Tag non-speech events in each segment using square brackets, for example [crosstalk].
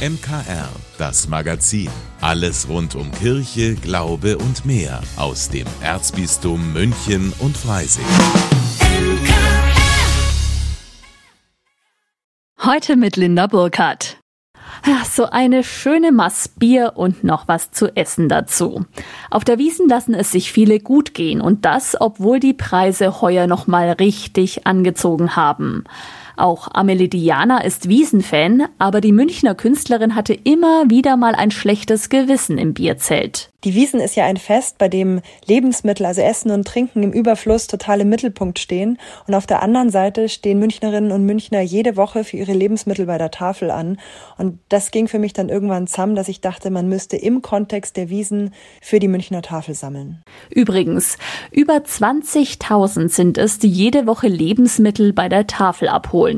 MKR, das Magazin. Alles rund um Kirche, Glaube und mehr aus dem Erzbistum München und Freising. Heute mit Linda Burkhardt. Ja, so eine schöne Mass Bier und noch was zu essen dazu. Auf der Wiesen lassen es sich viele gut gehen und das, obwohl die Preise heuer noch mal richtig angezogen haben. Auch Amelie Diana ist Wiesenfan, aber die Münchner Künstlerin hatte immer wieder mal ein schlechtes Gewissen im Bierzelt. Die Wiesen ist ja ein Fest, bei dem Lebensmittel, also Essen und Trinken im Überfluss total im Mittelpunkt stehen. Und auf der anderen Seite stehen Münchnerinnen und Münchner jede Woche für ihre Lebensmittel bei der Tafel an. Und das ging für mich dann irgendwann zusammen, dass ich dachte, man müsste im Kontext der Wiesen für die Münchner Tafel sammeln. Übrigens, über 20.000 sind es, die jede Woche Lebensmittel bei der Tafel abholen.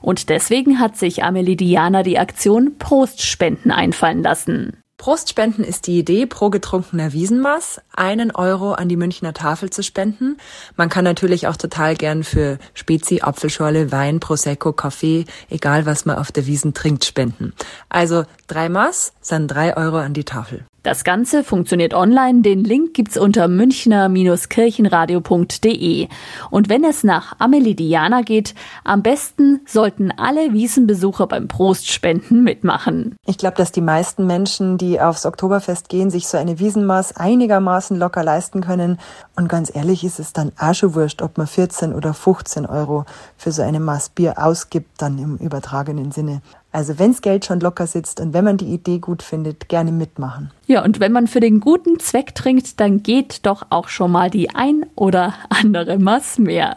Und deswegen hat sich Amelie Diana die Aktion Prostspenden einfallen lassen. Prostspenden ist die Idee, pro getrunkener Wiesenmaß einen Euro an die Münchner Tafel zu spenden. Man kann natürlich auch total gern für Spezi, Apfelschorle, Wein, Prosecco, Kaffee, egal was man auf der Wiesen trinkt, spenden. Also drei Maß sind drei Euro an die Tafel. Das Ganze funktioniert online. Den Link gibt's unter münchner-kirchenradio.de. Und wenn es nach Amelie Diana geht, am besten sollten alle Wiesenbesucher beim Prostspenden mitmachen. Ich glaube, dass die meisten Menschen, die aufs Oktoberfest gehen, sich so eine Wiesenmaß einigermaßen locker leisten können. Und ganz ehrlich ist es dann wurscht, ob man 14 oder 15 Euro für so eine Maß Bier ausgibt, dann im übertragenen Sinne. Also wenns Geld schon locker sitzt und wenn man die Idee gut findet, gerne mitmachen. Ja, und wenn man für den guten Zweck trinkt, dann geht doch auch schon mal die ein oder andere Maß mehr.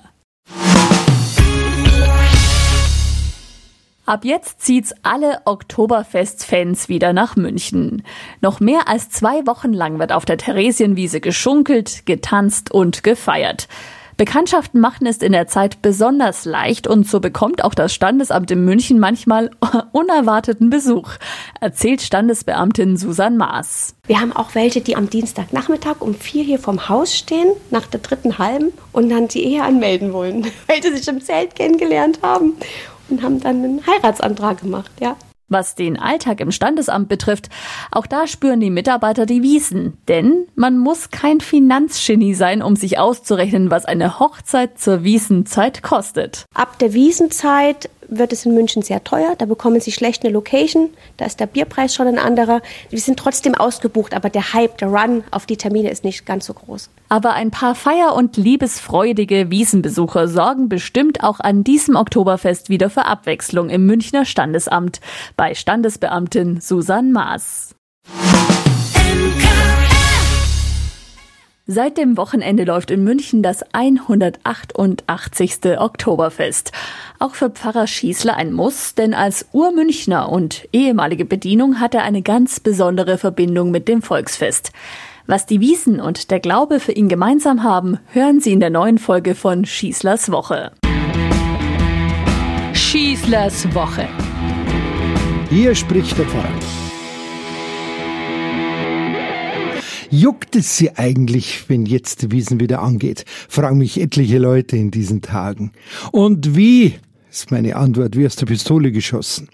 Ab jetzt zieht's alle Oktoberfest-Fans wieder nach München. Noch mehr als zwei Wochen lang wird auf der Theresienwiese geschunkelt, getanzt und gefeiert. Bekanntschaften machen ist in der Zeit besonders leicht und so bekommt auch das Standesamt in München manchmal [laughs] unerwarteten Besuch, erzählt Standesbeamtin Susan Maas. Wir haben auch welche, die am Dienstagnachmittag um vier hier vom Haus stehen, nach der dritten halben und dann die Ehe anmelden wollen, [laughs] weil sie sich im Zelt kennengelernt haben und haben dann einen Heiratsantrag gemacht, ja. Was den Alltag im Standesamt betrifft, auch da spüren die Mitarbeiter die Wiesen. Denn man muss kein Finanzgenie sein, um sich auszurechnen, was eine Hochzeit zur Wiesenzeit kostet. Ab der Wiesenzeit wird es in München sehr teuer. Da bekommen sie schlecht eine Location. Da ist der Bierpreis schon ein anderer. Wir sind trotzdem ausgebucht, aber der Hype, der Run auf die Termine ist nicht ganz so groß. Aber ein paar feier- und liebesfreudige Wiesenbesucher sorgen bestimmt auch an diesem Oktoberfest wieder für Abwechslung im Münchner Standesamt bei Standesbeamtin Susan Maas. Seit dem Wochenende läuft in München das 188. Oktoberfest. Auch für Pfarrer Schießler ein Muss, denn als Urmünchner und ehemalige Bedienung hat er eine ganz besondere Verbindung mit dem Volksfest. Was die Wiesen und der Glaube für ihn gemeinsam haben, hören Sie in der neuen Folge von Schießlers Woche. Schießlers Woche. Hier spricht der Pfarrer. Juckt es Sie eigentlich, wenn jetzt die Wiesen wieder angeht? Fragen mich etliche Leute in diesen Tagen. Und wie? Ist meine Antwort wie aus der Pistole geschossen.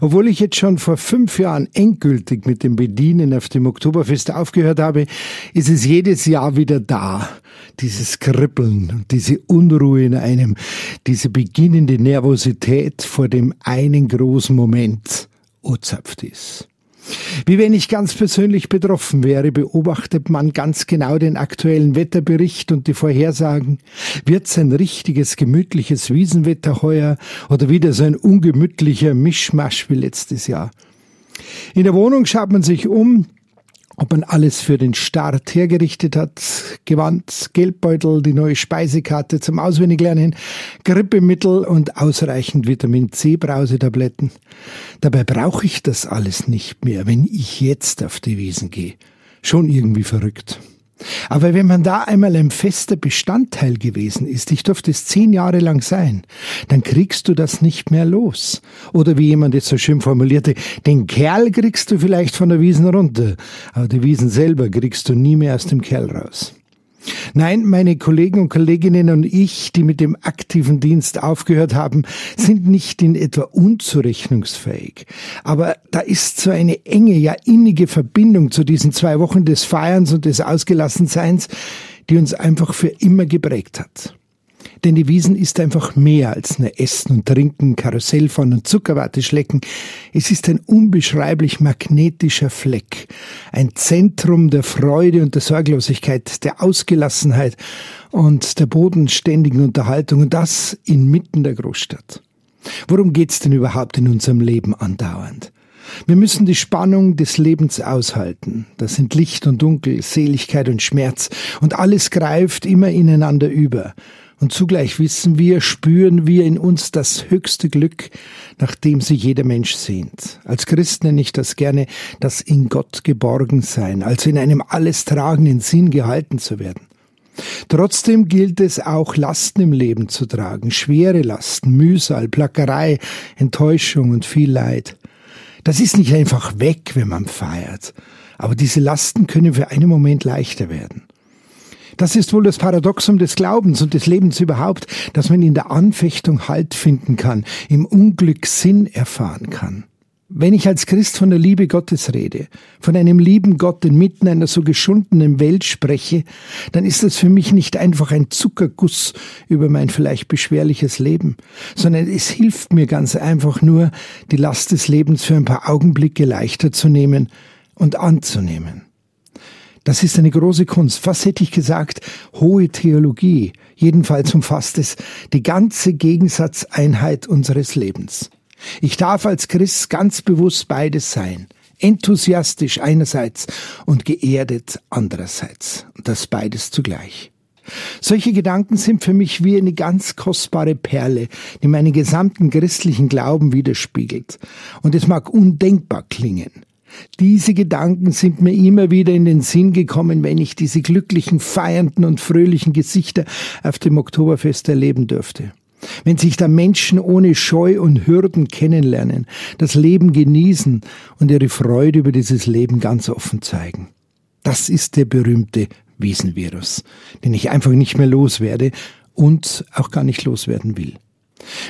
Obwohl ich jetzt schon vor fünf Jahren endgültig mit dem Bedienen auf dem Oktoberfest aufgehört habe, ist es jedes Jahr wieder da. Dieses Kribbeln, diese Unruhe in einem, diese beginnende Nervosität vor dem einen großen Moment. O ist. Wie wenn ich ganz persönlich betroffen wäre, beobachtet man ganz genau den aktuellen Wetterbericht und die Vorhersagen. Wird's ein richtiges, gemütliches Wiesenwetter heuer oder wieder so ein ungemütlicher Mischmasch wie letztes Jahr? In der Wohnung schaut man sich um, ob man alles für den Start hergerichtet hat. Gewand, Geldbeutel, die neue Speisekarte zum Auswendiglernen, Grippemittel und ausreichend Vitamin C Brausetabletten. Dabei brauche ich das alles nicht mehr, wenn ich jetzt auf die Wiesen gehe. Schon irgendwie verrückt. Aber wenn man da einmal ein fester Bestandteil gewesen ist, ich durfte es zehn Jahre lang sein, dann kriegst du das nicht mehr los. Oder wie jemand jetzt so schön formulierte, den Kerl kriegst du vielleicht von der Wiesen runter, aber die Wiesen selber kriegst du nie mehr aus dem Kerl raus. Nein, meine Kollegen und Kolleginnen und ich, die mit dem aktiven Dienst aufgehört haben, sind nicht in etwa unzurechnungsfähig. Aber da ist so eine enge, ja innige Verbindung zu diesen zwei Wochen des Feierns und des Ausgelassenseins, die uns einfach für immer geprägt hat. Denn die Wiesen ist einfach mehr als nur Essen und Trinken, Karussell fahren und Zuckerwatte schlecken. Es ist ein unbeschreiblich magnetischer Fleck, ein Zentrum der Freude und der Sorglosigkeit, der Ausgelassenheit und der bodenständigen Unterhaltung und das inmitten der Großstadt. Worum geht's denn überhaupt in unserem Leben andauernd? Wir müssen die Spannung des Lebens aushalten. Das sind Licht und Dunkel, Seligkeit und Schmerz. Und alles greift immer ineinander über. Und zugleich wissen wir, spüren wir in uns das höchste Glück, nach dem sich jeder Mensch sehnt. Als Christ nenne ich das gerne das in Gott geborgen sein, also in einem alles tragenden Sinn gehalten zu werden. Trotzdem gilt es auch, Lasten im Leben zu tragen, schwere Lasten, Mühsal, Plackerei, Enttäuschung und viel Leid. Das ist nicht einfach weg, wenn man feiert, aber diese Lasten können für einen Moment leichter werden. Das ist wohl das Paradoxum des Glaubens und des Lebens überhaupt, dass man in der Anfechtung Halt finden kann, im Unglück Sinn erfahren kann. Wenn ich als Christ von der Liebe Gottes rede, von einem lieben Gott inmitten einer so geschundenen Welt spreche, dann ist das für mich nicht einfach ein Zuckerguss über mein vielleicht beschwerliches Leben, sondern es hilft mir ganz einfach nur, die Last des Lebens für ein paar Augenblicke leichter zu nehmen und anzunehmen. Das ist eine große Kunst, fast hätte ich gesagt, hohe Theologie. Jedenfalls umfasst es die ganze Gegensatzeinheit unseres Lebens. Ich darf als Christ ganz bewusst beides sein. Enthusiastisch einerseits und geerdet andererseits. Das beides zugleich. Solche Gedanken sind für mich wie eine ganz kostbare Perle, die meinen gesamten christlichen Glauben widerspiegelt. Und es mag undenkbar klingen. Diese Gedanken sind mir immer wieder in den Sinn gekommen, wenn ich diese glücklichen, feiernden und fröhlichen Gesichter auf dem Oktoberfest erleben dürfte. Wenn sich da Menschen ohne Scheu und Hürden kennenlernen, das Leben genießen und ihre Freude über dieses Leben ganz offen zeigen. Das ist der berühmte Wiesenvirus, den ich einfach nicht mehr loswerde und auch gar nicht loswerden will.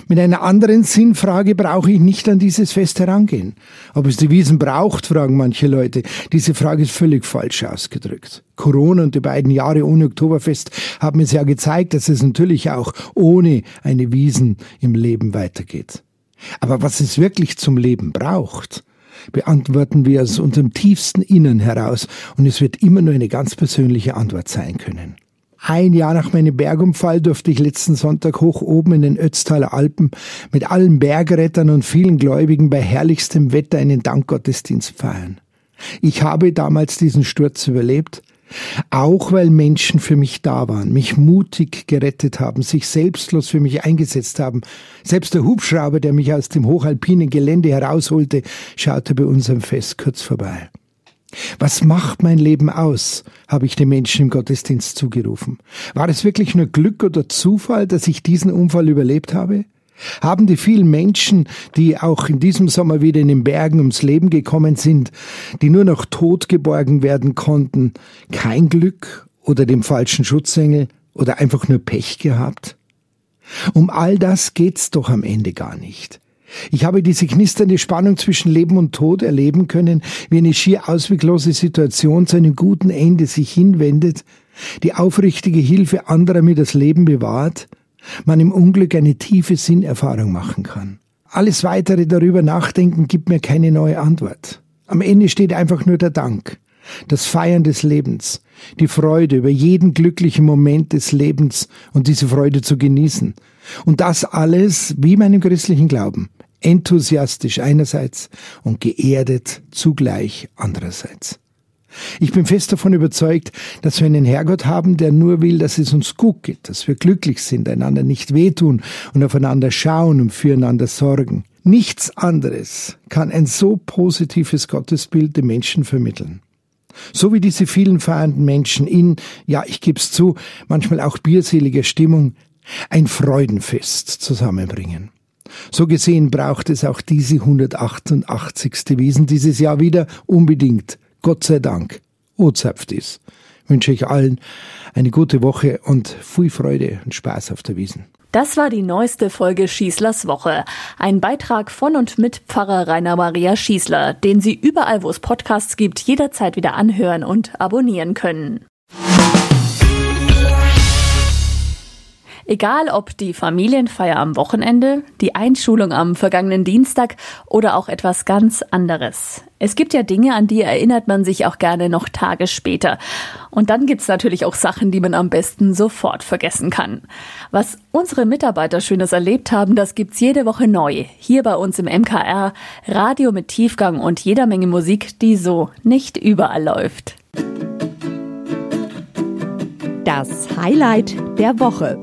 Mit einer anderen Sinnfrage brauche ich nicht an dieses Fest herangehen. Ob es die Wiesen braucht, fragen manche Leute. Diese Frage ist völlig falsch ausgedrückt. Corona und die beiden Jahre ohne Oktoberfest haben es ja gezeigt, dass es natürlich auch ohne eine Wiesen im Leben weitergeht. Aber was es wirklich zum Leben braucht, beantworten wir aus unserem tiefsten Innern heraus und es wird immer nur eine ganz persönliche Antwort sein können. Ein Jahr nach meinem Bergunfall durfte ich letzten Sonntag hoch oben in den Ötztaler Alpen mit allen Bergrettern und vielen Gläubigen bei herrlichstem Wetter einen Dankgottesdienst feiern. Ich habe damals diesen Sturz überlebt, auch weil Menschen für mich da waren, mich mutig gerettet haben, sich selbstlos für mich eingesetzt haben. Selbst der Hubschrauber, der mich aus dem hochalpinen Gelände herausholte, schaute bei unserem Fest kurz vorbei. Was macht mein Leben aus? habe ich den Menschen im Gottesdienst zugerufen. War es wirklich nur Glück oder Zufall, dass ich diesen Unfall überlebt habe? Haben die vielen Menschen, die auch in diesem Sommer wieder in den Bergen ums Leben gekommen sind, die nur noch tot geborgen werden konnten, kein Glück oder dem falschen Schutzengel oder einfach nur Pech gehabt? Um all das geht's doch am Ende gar nicht. Ich habe diese knisternde Spannung zwischen Leben und Tod erleben können, wie eine schier ausweglose Situation zu einem guten Ende sich hinwendet, die aufrichtige Hilfe anderer mir das Leben bewahrt, man im Unglück eine tiefe Sinnerfahrung machen kann. Alles weitere darüber nachdenken gibt mir keine neue Antwort. Am Ende steht einfach nur der Dank, das Feiern des Lebens, die Freude über jeden glücklichen Moment des Lebens und diese Freude zu genießen. Und das alles wie meinem christlichen Glauben enthusiastisch einerseits und geerdet zugleich andererseits. Ich bin fest davon überzeugt, dass wir einen Herrgott haben, der nur will, dass es uns gut geht, dass wir glücklich sind, einander nicht wehtun und aufeinander schauen und füreinander sorgen. Nichts anderes kann ein so positives Gottesbild den Menschen vermitteln. So wie diese vielen feiernden Menschen in, ja, ich geb's zu, manchmal auch bierseliger Stimmung ein Freudenfest zusammenbringen. So gesehen braucht es auch diese 188. Wiesen dieses Jahr wieder unbedingt. Gott sei Dank. O zapft is. wünsche ich allen eine gute Woche und viel Freude und Spaß auf der Wiesen. Das war die neueste Folge Schießlers Woche. Ein Beitrag von und mit Pfarrer Rainer Maria Schießler, den Sie überall, wo es Podcasts gibt, jederzeit wieder anhören und abonnieren können. Egal ob die Familienfeier am Wochenende, die Einschulung am vergangenen Dienstag oder auch etwas ganz anderes. Es gibt ja Dinge, an die erinnert man sich auch gerne noch Tage später. Und dann gibt's natürlich auch Sachen, die man am besten sofort vergessen kann. Was unsere Mitarbeiter Schönes erlebt haben, das gibt's jede Woche neu. Hier bei uns im MKR. Radio mit Tiefgang und jeder Menge Musik, die so nicht überall läuft. Das Highlight der Woche.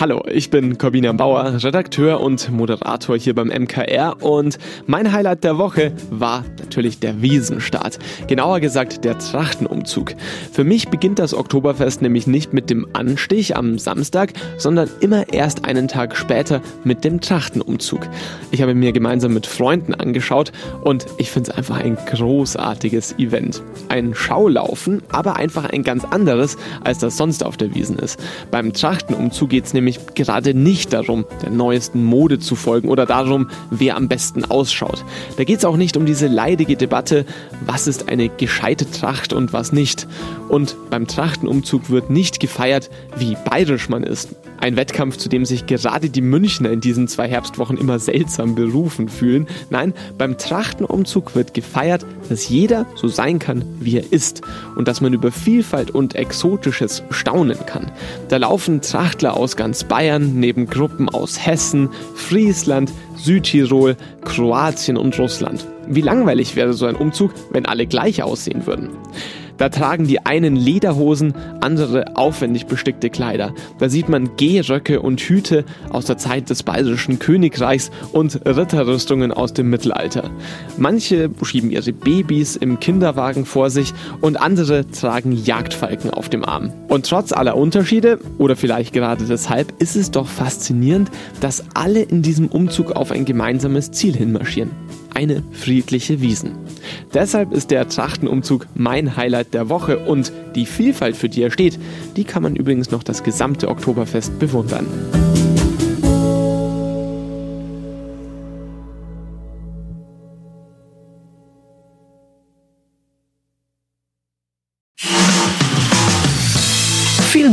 Hallo, ich bin Corbina Bauer, Redakteur und Moderator hier beim MKR und mein Highlight der Woche war natürlich der Wiesenstart. Genauer gesagt der Trachtenumzug. Für mich beginnt das Oktoberfest nämlich nicht mit dem Anstich am Samstag, sondern immer erst einen Tag später mit dem Trachtenumzug. Ich habe mir gemeinsam mit Freunden angeschaut und ich finde es einfach ein großartiges Event. Ein Schaulaufen, aber einfach ein ganz anderes, als das sonst auf der Wiesen ist. Beim Trachtenumzug geht es nämlich nämlich gerade nicht darum, der neuesten Mode zu folgen oder darum, wer am besten ausschaut. Da geht es auch nicht um diese leidige Debatte, was ist eine gescheite Tracht und was nicht. Und beim Trachtenumzug wird nicht gefeiert, wie bayerisch man ist. Ein Wettkampf, zu dem sich gerade die Münchner in diesen zwei Herbstwochen immer seltsam berufen fühlen. Nein, beim Trachtenumzug wird gefeiert, dass jeder so sein kann, wie er ist und dass man über Vielfalt und Exotisches staunen kann. Da laufen Trachtler aus ganz Bayern neben Gruppen aus Hessen, Friesland, Südtirol, Kroatien und Russland. Wie langweilig wäre so ein Umzug, wenn alle gleich aussehen würden. Da tragen die einen Lederhosen, andere aufwendig bestickte Kleider. Da sieht man Gehröcke und Hüte aus der Zeit des Bayerischen Königreichs und Ritterrüstungen aus dem Mittelalter. Manche schieben ihre Babys im Kinderwagen vor sich und andere tragen Jagdfalken auf dem Arm. Und trotz aller Unterschiede, oder vielleicht gerade deshalb, ist es doch faszinierend, dass alle in diesem Umzug auf ein gemeinsames Ziel hinmarschieren eine friedliche Wiesen. Deshalb ist der Trachtenumzug mein Highlight der Woche und die Vielfalt, für die er steht, die kann man übrigens noch das gesamte Oktoberfest bewundern.